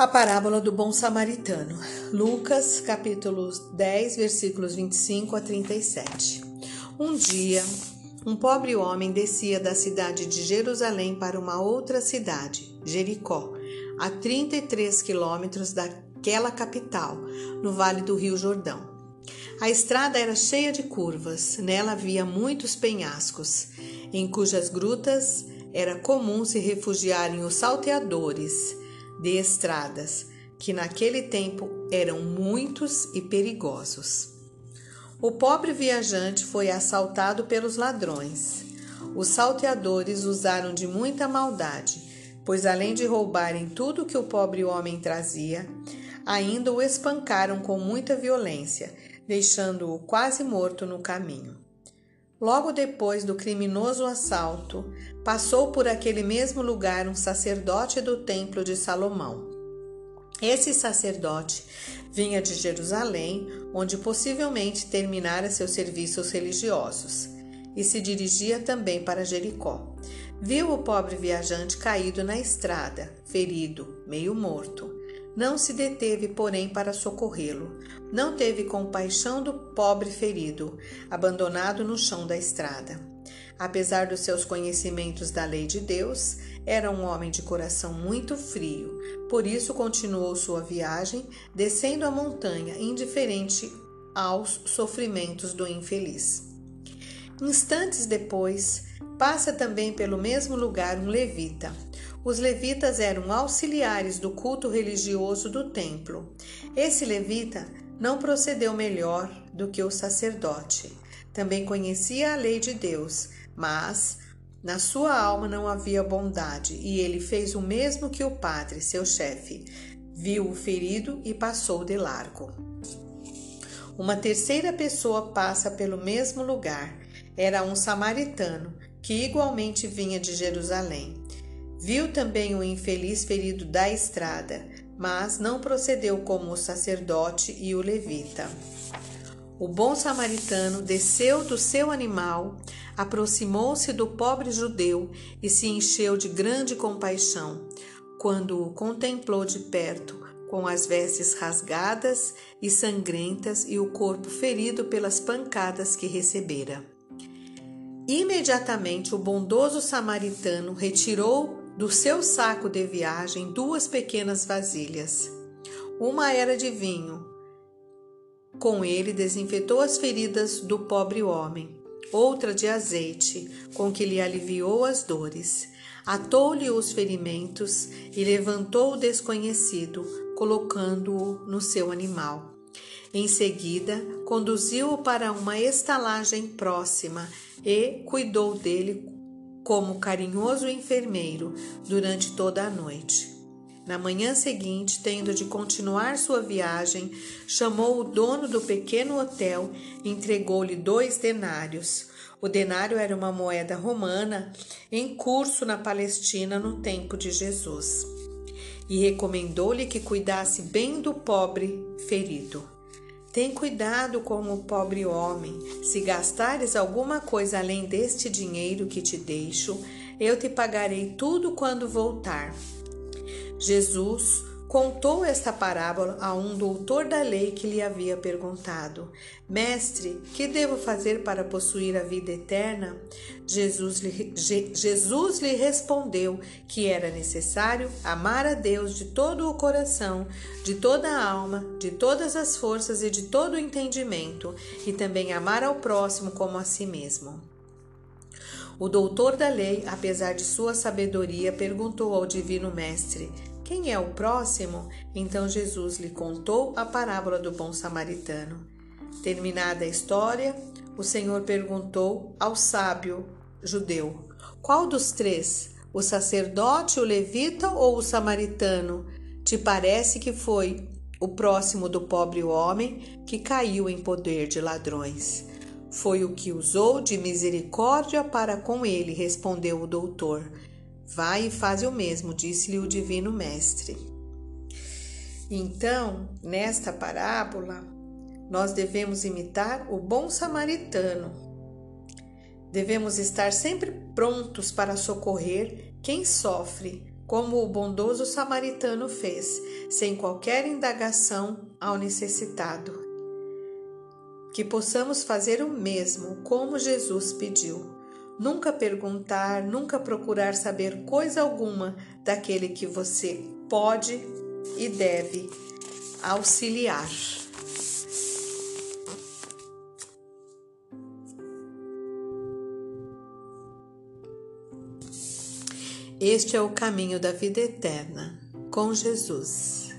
A parábola do bom samaritano. Lucas, capítulo 10, versículos 25 a 37. Um dia, um pobre homem descia da cidade de Jerusalém para uma outra cidade, Jericó, a 33 quilômetros daquela capital, no vale do Rio Jordão. A estrada era cheia de curvas, nela havia muitos penhascos, em cujas grutas era comum se refugiarem os salteadores de estradas, que naquele tempo eram muitos e perigosos. O pobre viajante foi assaltado pelos ladrões. Os salteadores usaram de muita maldade, pois além de roubarem tudo que o pobre homem trazia, ainda o espancaram com muita violência, deixando-o quase morto no caminho. Logo depois do criminoso assalto, passou por aquele mesmo lugar um sacerdote do templo de Salomão. Esse sacerdote vinha de Jerusalém, onde possivelmente terminara seus serviços religiosos, e se dirigia também para Jericó. Viu o pobre viajante caído na estrada, ferido, meio morto. Não se deteve, porém, para socorrê-lo. Não teve compaixão do pobre ferido, abandonado no chão da estrada. Apesar dos seus conhecimentos da lei de Deus, era um homem de coração muito frio, por isso continuou sua viagem, descendo a montanha, indiferente aos sofrimentos do infeliz. Instantes depois, passa também pelo mesmo lugar um levita. Os levitas eram auxiliares do culto religioso do templo. Esse levita não procedeu melhor do que o sacerdote. Também conhecia a lei de Deus mas na sua alma não havia bondade, e ele fez o mesmo que o padre, seu chefe. Viu o ferido e passou de largo. Uma terceira pessoa passa pelo mesmo lugar. Era um samaritano, que igualmente vinha de Jerusalém. Viu também o infeliz ferido da estrada, mas não procedeu como o sacerdote e o levita. O bom samaritano desceu do seu animal, aproximou-se do pobre judeu e se encheu de grande compaixão, quando o contemplou de perto, com as vestes rasgadas e sangrentas e o corpo ferido pelas pancadas que recebera. Imediatamente o bondoso samaritano retirou do seu saco de viagem duas pequenas vasilhas. Uma era de vinho, com ele desinfetou as feridas do pobre homem, outra de azeite, com que lhe aliviou as dores. Atou-lhe os ferimentos e levantou o desconhecido, colocando-o no seu animal. Em seguida, conduziu-o para uma estalagem próxima e cuidou dele como carinhoso enfermeiro durante toda a noite. Na manhã seguinte, tendo de continuar sua viagem, chamou o dono do pequeno hotel e entregou-lhe dois denários. O denário era uma moeda romana em curso na Palestina no tempo de Jesus. E recomendou-lhe que cuidasse bem do pobre ferido. Tem cuidado com o pobre homem. Se gastares alguma coisa além deste dinheiro que te deixo, eu te pagarei tudo quando voltar. Jesus contou esta parábola a um doutor da lei que lhe havia perguntado: Mestre, que devo fazer para possuir a vida eterna? Jesus lhe, Jesus lhe respondeu que era necessário amar a Deus de todo o coração, de toda a alma, de todas as forças e de todo o entendimento, e também amar ao próximo como a si mesmo. O doutor da lei, apesar de sua sabedoria, perguntou ao Divino Mestre: Quem é o próximo? Então Jesus lhe contou a parábola do bom samaritano. Terminada a história, o Senhor perguntou ao sábio judeu: Qual dos três, o sacerdote, o levita ou o samaritano, te parece que foi o próximo do pobre homem que caiu em poder de ladrões? Foi o que usou de misericórdia para com ele, respondeu o doutor. Vai e faz o mesmo, disse-lhe o divino mestre. Então, nesta parábola, nós devemos imitar o bom samaritano. Devemos estar sempre prontos para socorrer quem sofre como o bondoso samaritano fez, sem qualquer indagação ao necessitado. Que possamos fazer o mesmo, como Jesus pediu. Nunca perguntar, nunca procurar saber coisa alguma daquele que você pode e deve auxiliar. Este é o caminho da vida eterna com Jesus.